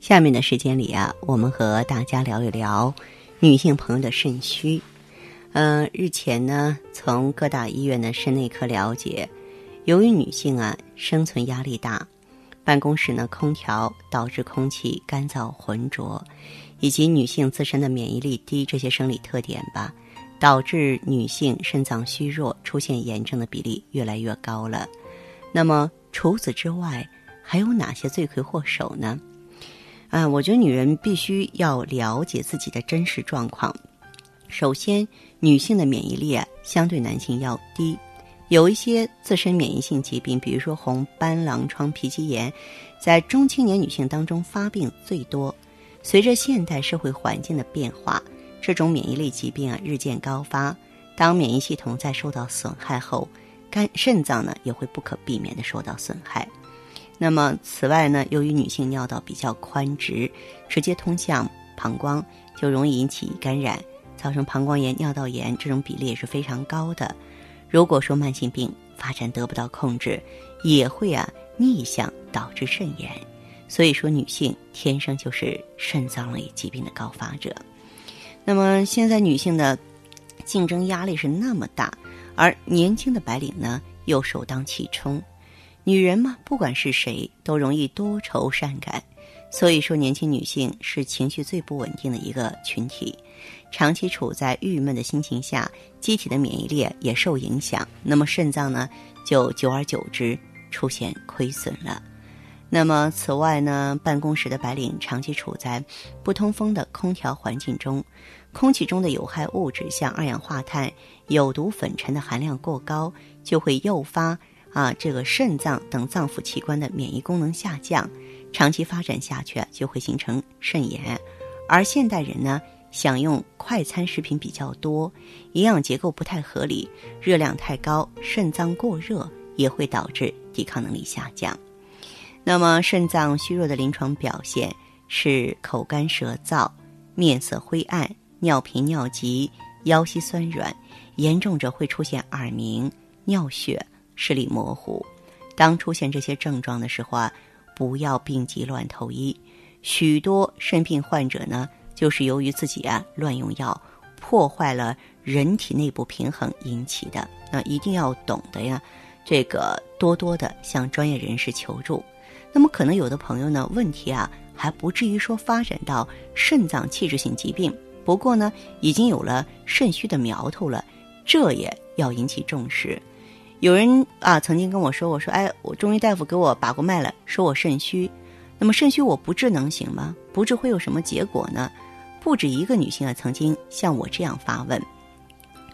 下面的时间里啊，我们和大家聊一聊女性朋友的肾虚。嗯，日前呢，从各大医院的肾内科了解，由于女性啊生存压力大，办公室呢空调导致空气干燥浑浊，以及女性自身的免疫力低这些生理特点吧，导致女性肾脏虚弱、出现炎症的比例越来越高了。那么除此之外，还有哪些罪魁祸首呢？啊，我觉得女人必须要了解自己的真实状况。首先，女性的免疫力啊相对男性要低，有一些自身免疫性疾病，比如说红斑狼疮、皮肌炎，在中青年女性当中发病最多。随着现代社会环境的变化，这种免疫力疾病啊日渐高发。当免疫系统在受到损害后，肝肾脏呢也会不可避免的受到损害。那么，此外呢，由于女性尿道比较宽直，直接通向膀胱，就容易引起感染，造成膀胱炎、尿道炎，这种比例也是非常高的。如果说慢性病发展得不到控制，也会啊逆向导致肾炎。所以说，女性天生就是肾脏类疾病的高发者。那么，现在女性的竞争压力是那么大，而年轻的白领呢又首当其冲。女人嘛，不管是谁，都容易多愁善感，所以说年轻女性是情绪最不稳定的一个群体，长期处在郁闷的心情下，机体的免疫力也受影响，那么肾脏呢，就久而久之出现亏损了。那么此外呢，办公室的白领长期处在不通风的空调环境中，空气中的有害物质像二氧化碳、有毒粉尘的含量过高，就会诱发。啊，这个肾脏等脏腑器官的免疫功能下降，长期发展下去，就会形成肾炎。而现代人呢，享用快餐食品比较多，营养结构不太合理，热量太高，肾脏过热也会导致抵抗能力下降。那么，肾脏虚弱的临床表现是口干舌燥、面色灰暗、尿频尿急、腰膝酸软，严重者会出现耳鸣、尿血。视力模糊，当出现这些症状的时候啊，不要病急乱投医。许多肾病患者呢，就是由于自己啊乱用药，破坏了人体内部平衡引起的。那一定要懂得呀，这个多多的向专业人士求助。那么可能有的朋友呢，问题啊还不至于说发展到肾脏器质性疾病，不过呢，已经有了肾虚的苗头了，这也要引起重视。有人啊曾经跟我说：“我说，哎，我中医大夫给我把过脉了，说我肾虚。那么肾虚我不治能行吗？不治会有什么结果呢？”不止一个女性啊曾经像我这样发问。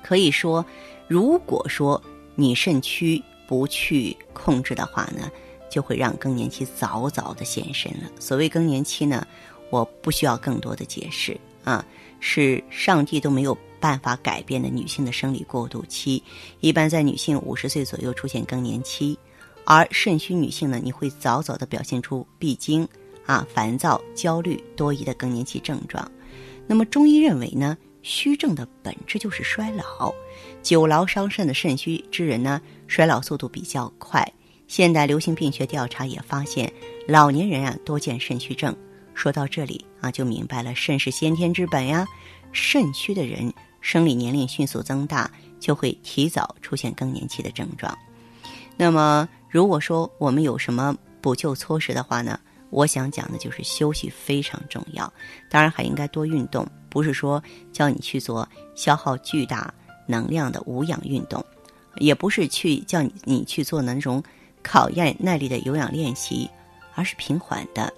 可以说，如果说你肾虚不去控制的话呢，就会让更年期早早的现身了。所谓更年期呢，我不需要更多的解释啊，是上帝都没有。办法改变的女性的生理过渡期，一般在女性五十岁左右出现更年期，而肾虚女性呢，你会早早的表现出闭经、啊烦躁、焦虑、多疑的更年期症状。那么中医认为呢，虚症的本质就是衰老，久劳伤肾的肾虚之人呢，衰老速度比较快。现代流行病学调查也发现，老年人啊多见肾虚症。说到这里啊，就明白了肾是先天之本呀，肾虚的人。生理年龄迅速增大，就会提早出现更年期的症状。那么，如果说我们有什么补救措施的话呢？我想讲的就是休息非常重要，当然还应该多运动。不是说叫你去做消耗巨大能量的无氧运动，也不是去叫你你去做那种考验耐力的有氧练习，而是平缓的，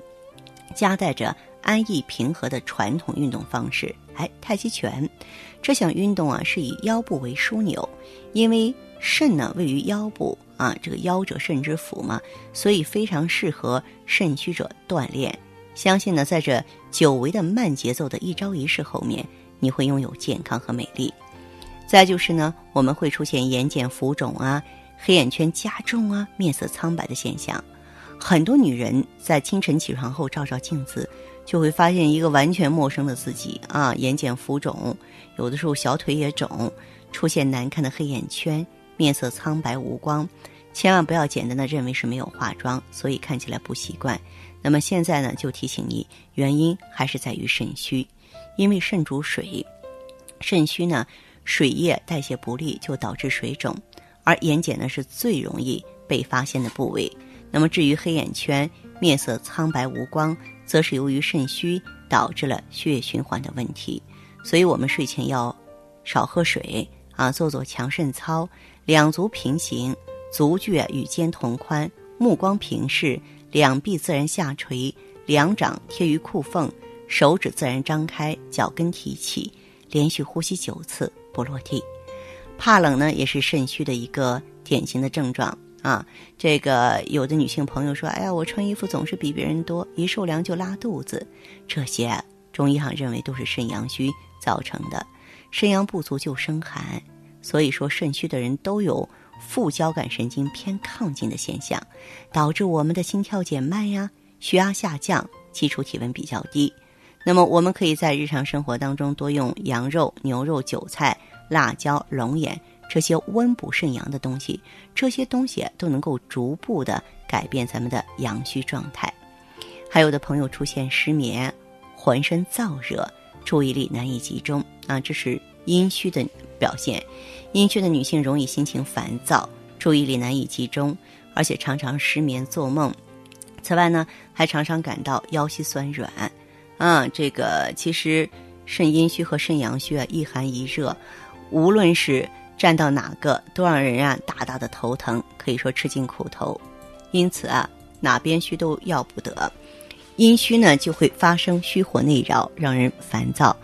夹带着安逸平和的传统运动方式。哎，太极拳。这项运动啊，是以腰部为枢纽，因为肾呢位于腰部啊，这个腰者肾之府嘛，所以非常适合肾虚者锻炼。相信呢，在这久违的慢节奏的一招一式后面，你会拥有健康和美丽。再就是呢，我们会出现眼睑浮肿啊、黑眼圈加重啊、面色苍白的现象。很多女人在清晨起床后照照镜子，就会发现一个完全陌生的自己啊，眼睑浮肿，有的时候小腿也肿，出现难看的黑眼圈，面色苍白无光。千万不要简单的认为是没有化妆，所以看起来不习惯。那么现在呢，就提醒你，原因还是在于肾虚，因为肾主水，肾虚呢，水液代谢不利就导致水肿，而眼睑呢是最容易被发现的部位。那么至于黑眼圈、面色苍白无光，则是由于肾虚导致了血液循环的问题。所以我们睡前要少喝水啊，做做强肾操，两足平行，足距与肩同宽，目光平视，两臂自然下垂，两掌贴于裤缝，手指自然张开，脚跟提起，连续呼吸九次不落地。怕冷呢，也是肾虚的一个典型的症状。啊，这个有的女性朋友说：“哎呀，我穿衣服总是比别人多，一受凉就拉肚子。”这些中医上认为都是肾阳虚造成的，肾阳不足就生寒，所以说肾虚的人都有副交感神经偏亢进的现象，导致我们的心跳减慢呀，血压下降，基础体温比较低。那么我们可以在日常生活当中多用羊肉、牛肉、韭菜、辣椒、龙眼。这些温补肾阳的东西，这些东西都能够逐步的改变咱们的阳虚状态。还有的朋友出现失眠、浑身燥热、注意力难以集中啊，这是阴虚的表现。阴虚的女性容易心情烦躁、注意力难以集中，而且常常失眠做梦。此外呢，还常常感到腰膝酸软。啊，这个其实肾阴虚和肾阳虚啊，一寒一热，无论是站到哪个都让人啊大大的头疼，可以说吃尽苦头。因此啊，哪边虚都要不得。阴虚呢就会发生虚火内扰，让人烦躁。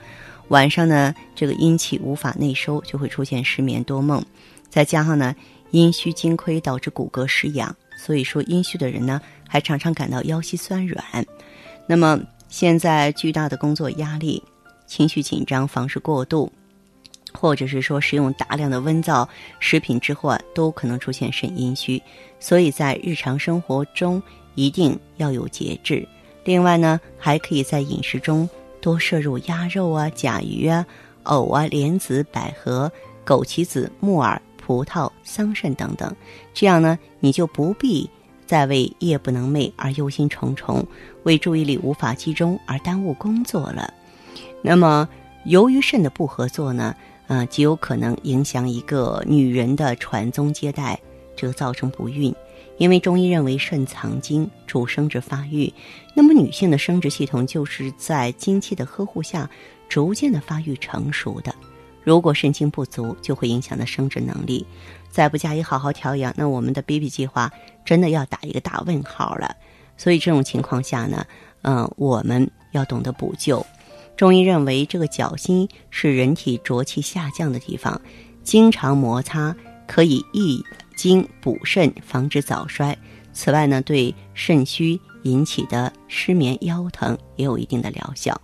晚上呢，这个阴气无法内收，就会出现失眠多梦。再加上呢，阴虚精亏导致骨骼失养，所以说阴虚的人呢还常常感到腰膝酸软。那么现在巨大的工作压力、情绪紧张、房事过度。或者是说食用大量的温燥食品之后啊，都可能出现肾阴虚，所以在日常生活中一定要有节制。另外呢，还可以在饮食中多摄入鸭肉啊、甲鱼啊、藕啊、莲子、百合、枸杞子、木耳、葡萄、桑葚等等，这样呢，你就不必再为夜不能寐而忧心忡忡，为注意力无法集中而耽误工作了。那么，由于肾的不合作呢？啊，极有可能影响一个女人的传宗接代，这造成不孕。因为中医认为肾藏精，主生殖发育。那么女性的生殖系统就是在精气的呵护下，逐渐的发育成熟的。如果肾精不足，就会影响到生殖能力。再不加以好好调养，那我们的 baby 计划真的要打一个大问号了。所以这种情况下呢，嗯，我们要懂得补救。中医认为，这个脚心是人体浊气下降的地方，经常摩擦可以益精补肾，防止早衰。此外呢，对肾虚引起的失眠、腰疼也有一定的疗效。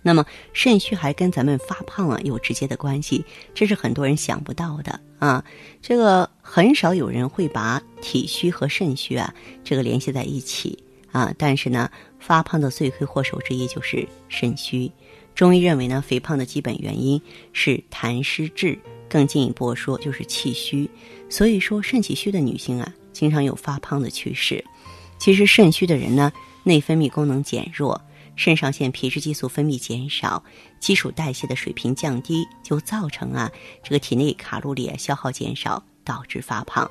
那么，肾虚还跟咱们发胖啊有直接的关系，这是很多人想不到的啊。这个很少有人会把体虚和肾虚啊这个联系在一起。啊，但是呢，发胖的罪魁祸首之一就是肾虚。中医认为呢，肥胖的基本原因是痰湿滞，更进一步说就是气虚。所以说，肾气虚的女性啊，经常有发胖的趋势。其实，肾虚的人呢，内分泌功能减弱，肾上腺皮质激素分泌减少，基础代谢的水平降低，就造成啊，这个体内卡路里消耗减少，导致发胖。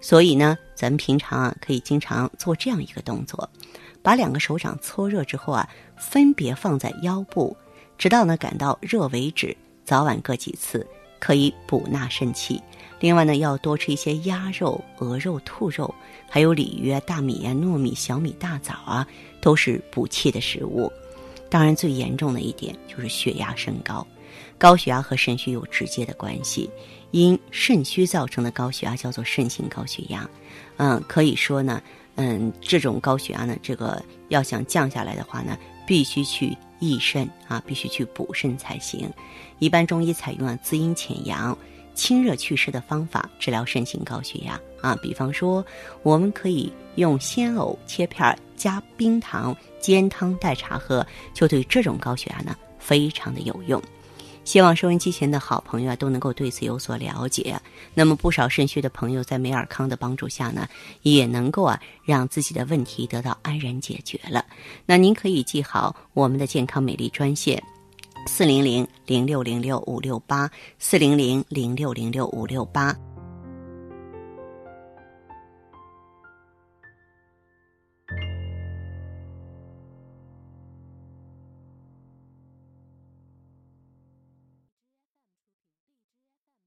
所以呢，咱们平常啊可以经常做这样一个动作，把两个手掌搓热之后啊，分别放在腰部，直到呢感到热为止，早晚各几次，可以补纳肾气。另外呢，要多吃一些鸭肉、鹅肉、兔肉，还有鲤鱼啊、大米啊、糯米、小米、大枣啊，都是补气的食物。当然，最严重的一点就是血压升高，高血压和肾虚有直接的关系。因肾虚造成的高血压叫做肾性高血压，嗯，可以说呢，嗯，这种高血压呢，这个要想降下来的话呢，必须去益肾啊，必须去补肾才行。一般中医采用啊滋阴潜阳、清热祛湿的方法治疗肾性高血压啊，比方说，我们可以用鲜藕切片加冰糖煎汤代茶喝，就对这种高血压呢非常的有用。希望收音机前的好朋友啊都能够对此有所了解。那么不少肾虚的朋友在美尔康的帮助下呢，也能够啊让自己的问题得到安然解决了。那您可以记好我们的健康美丽专线：四零零零六零六五六八，四零零零六零六五六八。